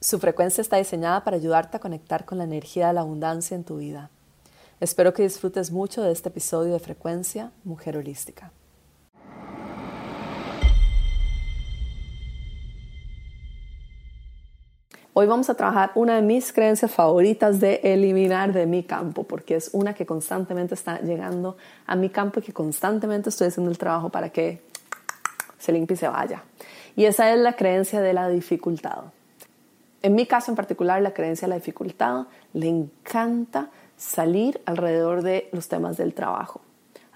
Su frecuencia está diseñada para ayudarte a conectar con la energía de la abundancia en tu vida. Espero que disfrutes mucho de este episodio de Frecuencia Mujer Holística. Hoy vamos a trabajar una de mis creencias favoritas de eliminar de mi campo, porque es una que constantemente está llegando a mi campo y que constantemente estoy haciendo el trabajo para que se limpie y se vaya. Y esa es la creencia de la dificultad. En mi caso en particular, la creencia de la dificultad le encanta salir alrededor de los temas del trabajo,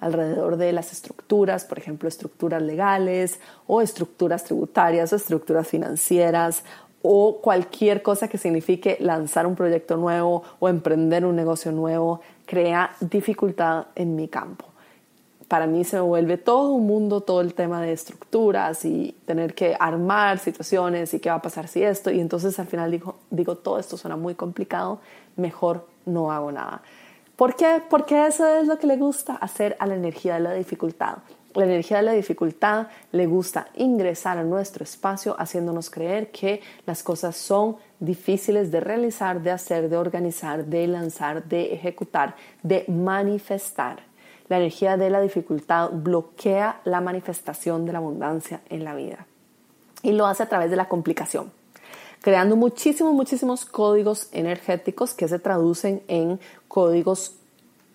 alrededor de las estructuras, por ejemplo, estructuras legales o estructuras tributarias o estructuras financieras o cualquier cosa que signifique lanzar un proyecto nuevo o emprender un negocio nuevo, crea dificultad en mi campo para mí se me vuelve todo un mundo, todo el tema de estructuras y tener que armar situaciones y qué va a pasar si esto. Y entonces al final digo, digo todo esto suena muy complicado, mejor no hago nada. ¿Por qué? Porque eso es lo que le gusta hacer a la energía de la dificultad. La energía de la dificultad le gusta ingresar a nuestro espacio haciéndonos creer que las cosas son difíciles de realizar, de hacer, de organizar, de lanzar, de ejecutar, de manifestar. La energía de la dificultad bloquea la manifestación de la abundancia en la vida. Y lo hace a través de la complicación, creando muchísimos, muchísimos códigos energéticos que se traducen en códigos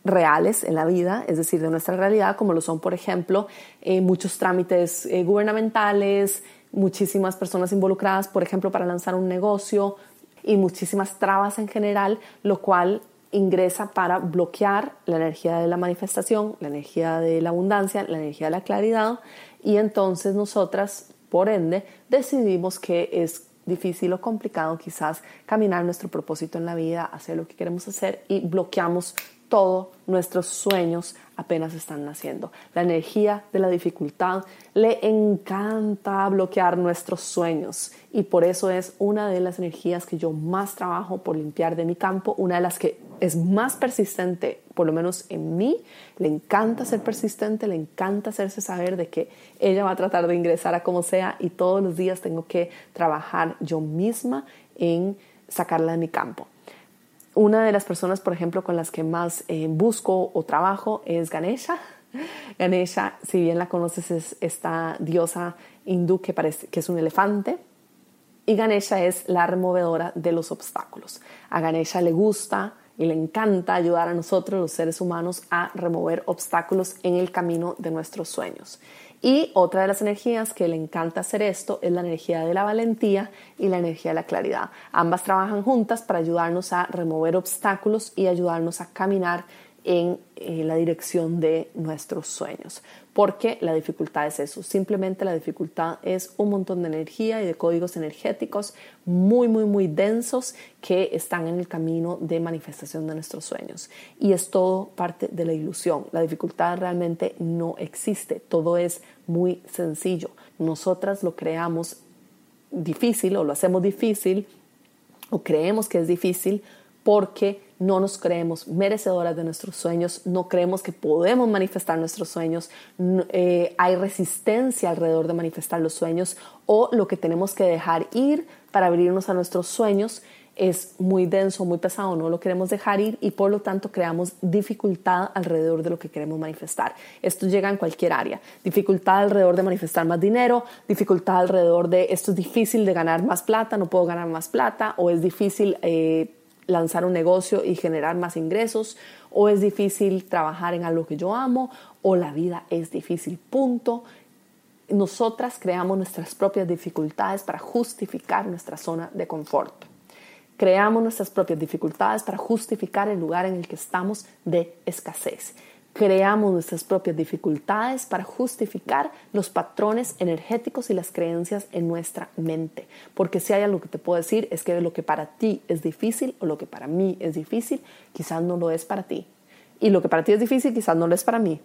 reales en la vida, es decir, de nuestra realidad, como lo son, por ejemplo, eh, muchos trámites eh, gubernamentales, muchísimas personas involucradas, por ejemplo, para lanzar un negocio y muchísimas trabas en general, lo cual ingresa para bloquear la energía de la manifestación, la energía de la abundancia, la energía de la claridad y entonces nosotras, por ende, decidimos que es difícil o complicado quizás caminar nuestro propósito en la vida, hacer lo que queremos hacer y bloqueamos todos nuestros sueños apenas están naciendo. La energía de la dificultad le encanta bloquear nuestros sueños y por eso es una de las energías que yo más trabajo por limpiar de mi campo, una de las que es más persistente, por lo menos en mí, le encanta ser persistente, le encanta hacerse saber de que ella va a tratar de ingresar a como sea y todos los días tengo que trabajar yo misma en sacarla de mi campo. Una de las personas, por ejemplo, con las que más eh, busco o trabajo es Ganesha. Ganesha, si bien la conoces, es esta diosa hindú que, parece, que es un elefante. Y Ganesha es la removedora de los obstáculos. A Ganesha le gusta y le encanta ayudar a nosotros, los seres humanos, a remover obstáculos en el camino de nuestros sueños. Y otra de las energías que le encanta hacer esto es la energía de la valentía y la energía de la claridad. Ambas trabajan juntas para ayudarnos a remover obstáculos y ayudarnos a caminar en eh, la dirección de nuestros sueños. Porque la dificultad es eso, simplemente la dificultad es un montón de energía y de códigos energéticos muy, muy, muy densos que están en el camino de manifestación de nuestros sueños. Y es todo parte de la ilusión. La dificultad realmente no existe, todo es muy sencillo. Nosotras lo creamos difícil o lo hacemos difícil o creemos que es difícil porque no nos creemos merecedoras de nuestros sueños, no creemos que podemos manifestar nuestros sueños, eh, hay resistencia alrededor de manifestar los sueños o lo que tenemos que dejar ir para abrirnos a nuestros sueños es muy denso, muy pesado, no lo queremos dejar ir y por lo tanto creamos dificultad alrededor de lo que queremos manifestar. Esto llega en cualquier área. Dificultad alrededor de manifestar más dinero, dificultad alrededor de esto es difícil de ganar más plata, no puedo ganar más plata o es difícil... Eh, lanzar un negocio y generar más ingresos, o es difícil trabajar en algo que yo amo, o la vida es difícil, punto. Nosotras creamos nuestras propias dificultades para justificar nuestra zona de confort. Creamos nuestras propias dificultades para justificar el lugar en el que estamos de escasez. Creamos nuestras propias dificultades para justificar los patrones energéticos y las creencias en nuestra mente. Porque si hay algo que te puedo decir es que lo que para ti es difícil o lo que para mí es difícil, quizás no lo es para ti. Y lo que para ti es difícil, quizás no lo es para mí.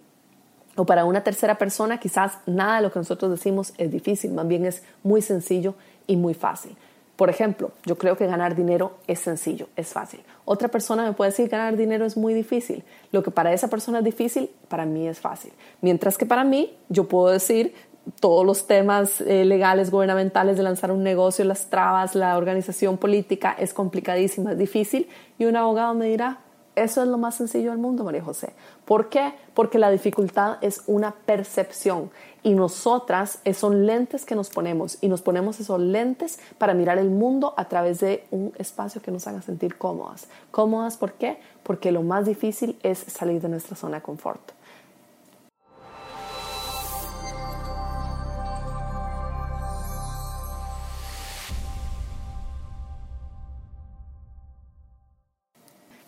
O para una tercera persona, quizás nada de lo que nosotros decimos es difícil, más bien es muy sencillo y muy fácil. Por ejemplo, yo creo que ganar dinero es sencillo, es fácil. Otra persona me puede decir ganar dinero es muy difícil. Lo que para esa persona es difícil, para mí es fácil. Mientras que para mí, yo puedo decir todos los temas eh, legales, gubernamentales de lanzar un negocio, las trabas, la organización política es complicadísima, es difícil. Y un abogado me dirá, eso es lo más sencillo del mundo, María José. ¿Por qué? Porque la dificultad es una percepción y nosotras son lentes que nos ponemos y nos ponemos esos lentes para mirar el mundo a través de un espacio que nos haga sentir cómodas. ¿Cómodas por qué? Porque lo más difícil es salir de nuestra zona de confort.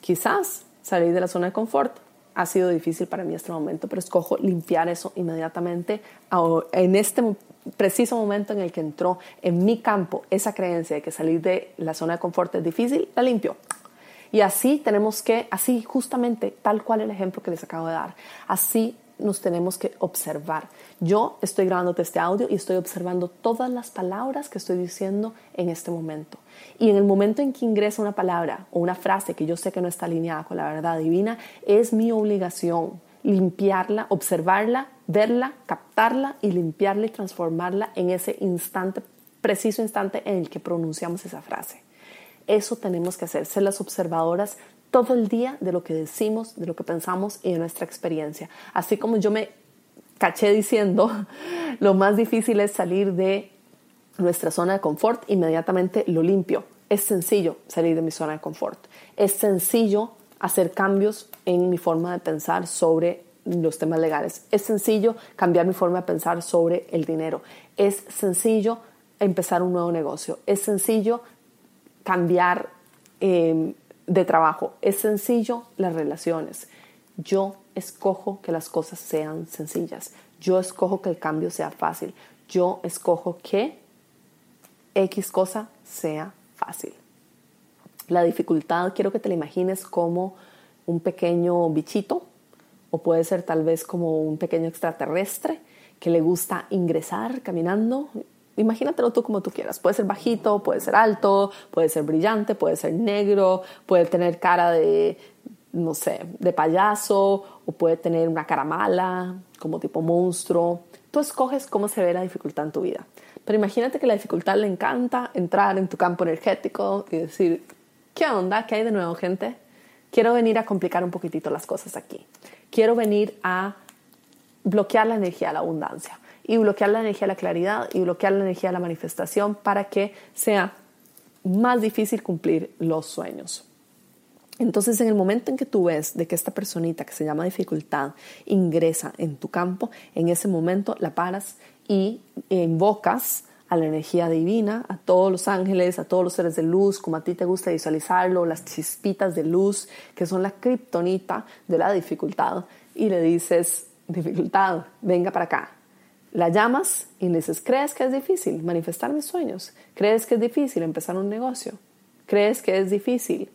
Quizás salir de la zona de confort ha sido difícil para mí en este momento, pero escojo limpiar eso inmediatamente en este preciso momento en el que entró en mi campo esa creencia de que salir de la zona de confort es difícil, la limpio. Y así tenemos que, así justamente, tal cual el ejemplo que les acabo de dar, así nos tenemos que observar. Yo estoy grabando este audio y estoy observando todas las palabras que estoy diciendo en este momento. Y en el momento en que ingresa una palabra o una frase que yo sé que no está alineada con la verdad divina, es mi obligación limpiarla, observarla, verla, captarla y limpiarla y transformarla en ese instante, preciso instante en el que pronunciamos esa frase. Eso tenemos que hacer, ser las observadoras todo el día de lo que decimos, de lo que pensamos y de nuestra experiencia. Así como yo me caché diciendo, lo más difícil es salir de nuestra zona de confort, inmediatamente lo limpio. Es sencillo salir de mi zona de confort. Es sencillo hacer cambios en mi forma de pensar sobre los temas legales. Es sencillo cambiar mi forma de pensar sobre el dinero. Es sencillo empezar un nuevo negocio. Es sencillo cambiar eh, de trabajo. Es sencillo las relaciones. Yo escojo que las cosas sean sencillas. Yo escojo que el cambio sea fácil. Yo escojo que X cosa sea fácil. La dificultad quiero que te la imagines como un pequeño bichito o puede ser tal vez como un pequeño extraterrestre que le gusta ingresar caminando imagínatelo tú como tú quieras. Puede ser bajito, puede ser alto, puede ser brillante, puede ser negro, puede tener cara de, no sé, de payaso o puede tener una cara mala, como tipo monstruo. Tú escoges cómo se ve la dificultad en tu vida. Pero imagínate que la dificultad le encanta entrar en tu campo energético y decir, ¿qué onda? ¿Qué hay de nuevo, gente? Quiero venir a complicar un poquitito las cosas aquí. Quiero venir a bloquear la energía de la abundancia y bloquear la energía de la claridad y bloquear la energía de la manifestación para que sea más difícil cumplir los sueños. Entonces, en el momento en que tú ves de que esta personita que se llama dificultad ingresa en tu campo, en ese momento la paras y invocas a la energía divina, a todos los ángeles, a todos los seres de luz, como a ti te gusta visualizarlo, las chispitas de luz que son la kriptonita de la dificultad, y le dices, dificultad, venga para acá, la llamas y le dices, ¿crees que es difícil manifestar mis sueños? ¿Crees que es difícil empezar un negocio? ¿Crees que es difícil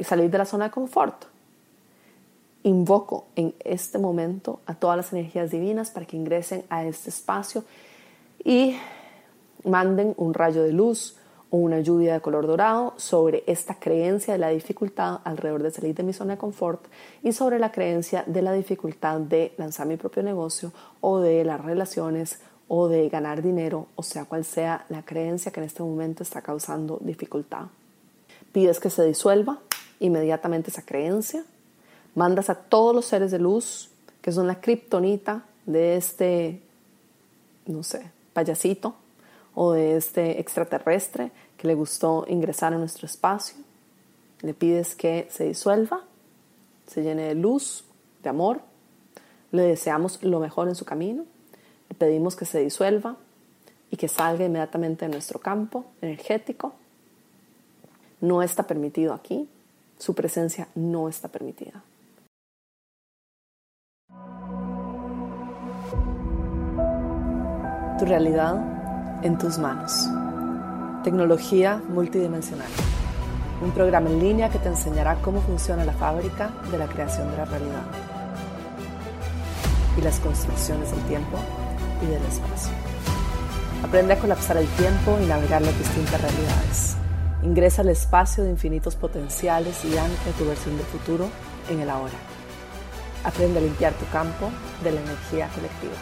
salir de la zona de confort? Invoco en este momento a todas las energías divinas para que ingresen a este espacio y manden un rayo de luz, una lluvia de color dorado sobre esta creencia de la dificultad alrededor de salir de mi zona de confort y sobre la creencia de la dificultad de lanzar mi propio negocio o de las relaciones o de ganar dinero, o sea, cual sea la creencia que en este momento está causando dificultad. Pides que se disuelva inmediatamente esa creencia, mandas a todos los seres de luz, que son la kriptonita de este, no sé, payasito, o de este extraterrestre que le gustó ingresar a nuestro espacio. Le pides que se disuelva, se llene de luz, de amor. Le deseamos lo mejor en su camino. Le pedimos que se disuelva y que salga inmediatamente de nuestro campo energético. No está permitido aquí. Su presencia no está permitida. Tu realidad en tus manos. Tecnología multidimensional. Un programa en línea que te enseñará cómo funciona la fábrica de la creación de la realidad y las construcciones del tiempo y del espacio. Aprende a colapsar el tiempo y navegar las distintas realidades. Ingresa al espacio de infinitos potenciales y ancla tu versión de futuro en el ahora. Aprende a limpiar tu campo de la energía colectiva.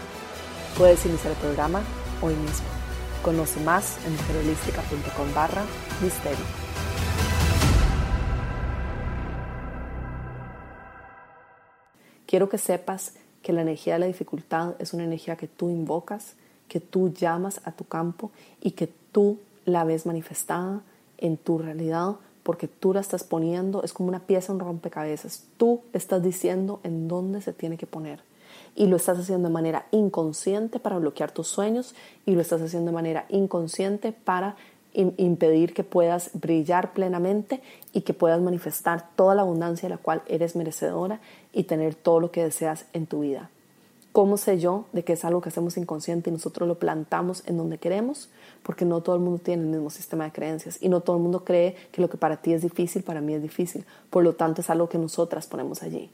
Puedes iniciar el programa hoy mismo. Conoce más en mujerholística.com barra misterio. Quiero que sepas que la energía de la dificultad es una energía que tú invocas, que tú llamas a tu campo y que tú la ves manifestada en tu realidad porque tú la estás poniendo, es como una pieza, un rompecabezas. Tú estás diciendo en dónde se tiene que poner y lo estás haciendo de manera inconsciente para bloquear tus sueños y lo estás haciendo de manera inconsciente para impedir que puedas brillar plenamente y que puedas manifestar toda la abundancia de la cual eres merecedora y tener todo lo que deseas en tu vida. ¿Cómo sé yo de que es algo que hacemos inconsciente y nosotros lo plantamos en donde queremos? Porque no todo el mundo tiene el mismo sistema de creencias y no todo el mundo cree que lo que para ti es difícil, para mí es difícil. Por lo tanto, es algo que nosotras ponemos allí.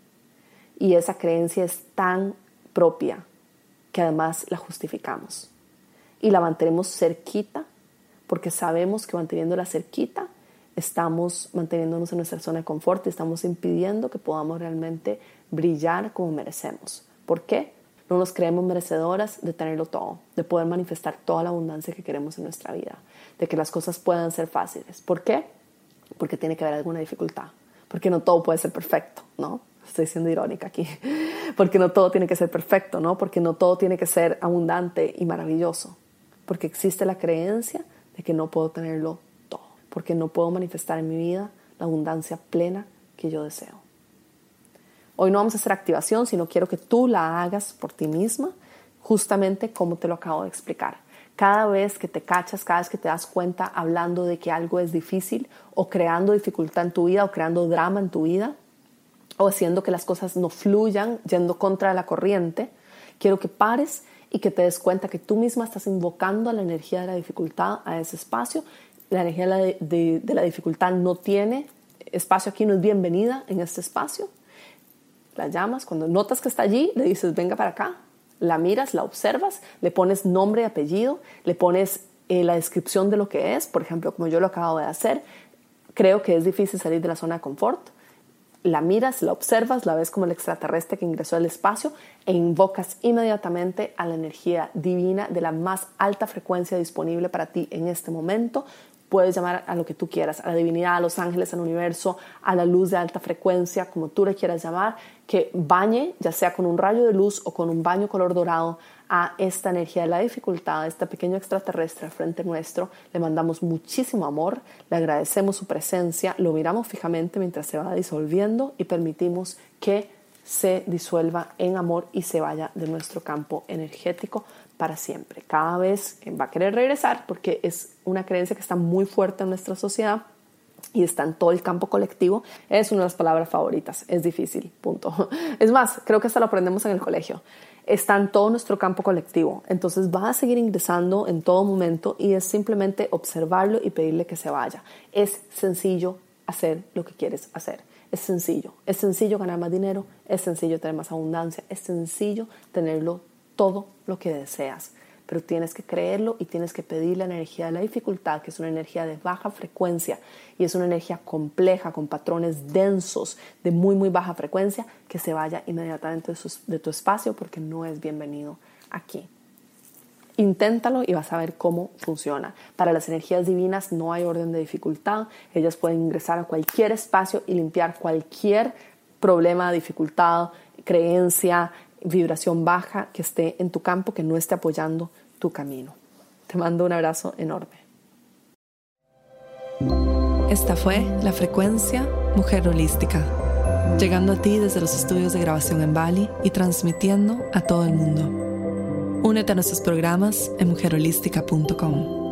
Y esa creencia es tan propia que además la justificamos. Y la mantenemos cerquita porque sabemos que manteniéndola cerquita estamos manteniéndonos en nuestra zona de confort y estamos impidiendo que podamos realmente brillar como merecemos. ¿Por qué? No nos creemos merecedoras de tenerlo todo, de poder manifestar toda la abundancia que queremos en nuestra vida, de que las cosas puedan ser fáciles. ¿Por qué? Porque tiene que haber alguna dificultad, porque no todo puede ser perfecto, ¿no? Estoy siendo irónica aquí, porque no todo tiene que ser perfecto, ¿no? Porque no todo tiene que ser abundante y maravilloso, porque existe la creencia de que no puedo tenerlo todo, porque no puedo manifestar en mi vida la abundancia plena que yo deseo. Hoy no vamos a hacer activación, sino quiero que tú la hagas por ti misma, justamente como te lo acabo de explicar. Cada vez que te cachas, cada vez que te das cuenta hablando de que algo es difícil o creando dificultad en tu vida o creando drama en tu vida o haciendo que las cosas no fluyan yendo contra la corriente, quiero que pares y que te des cuenta que tú misma estás invocando a la energía de la dificultad a ese espacio. La energía de la, dificultad no tiene espacio aquí, no es bienvenida en este espacio. La llamas, cuando notas que está allí, le dices, venga para acá, la miras, la observas, le pones nombre y apellido, le pones eh, la descripción de lo que es, por ejemplo, como yo lo acabo de hacer, creo que es difícil salir de la zona de confort, la miras, la observas, la ves como el extraterrestre que ingresó al espacio e invocas inmediatamente a la energía divina de la más alta frecuencia disponible para ti en este momento puedes llamar a lo que tú quieras, a la divinidad, a los ángeles, al universo, a la luz de alta frecuencia, como tú le quieras llamar, que bañe, ya sea con un rayo de luz o con un baño color dorado, a esta energía de la dificultad, a este pequeño extraterrestre frente nuestro. Le mandamos muchísimo amor, le agradecemos su presencia, lo miramos fijamente mientras se va disolviendo y permitimos que se disuelva en amor y se vaya de nuestro campo energético para siempre. Cada vez va a querer regresar porque es una creencia que está muy fuerte en nuestra sociedad y está en todo el campo colectivo, es una de las palabras favoritas. Es difícil, punto. Es más, creo que hasta lo aprendemos en el colegio. Está en todo nuestro campo colectivo. Entonces va a seguir ingresando en todo momento y es simplemente observarlo y pedirle que se vaya. Es sencillo hacer lo que quieres hacer. Es sencillo. Es sencillo ganar más dinero. Es sencillo tener más abundancia. Es sencillo tenerlo todo lo que deseas, pero tienes que creerlo y tienes que pedir la energía de la dificultad, que es una energía de baja frecuencia y es una energía compleja, con patrones densos de muy, muy baja frecuencia, que se vaya inmediatamente de tu espacio porque no es bienvenido aquí. Inténtalo y vas a ver cómo funciona. Para las energías divinas no hay orden de dificultad. Ellas pueden ingresar a cualquier espacio y limpiar cualquier problema, dificultad, creencia, vibración baja que esté en tu campo, que no esté apoyando tu camino. Te mando un abrazo enorme. Esta fue la frecuencia Mujer Holística, llegando a ti desde los estudios de grabación en Bali y transmitiendo a todo el mundo. Únete a nuestros programas en mujerholística.com.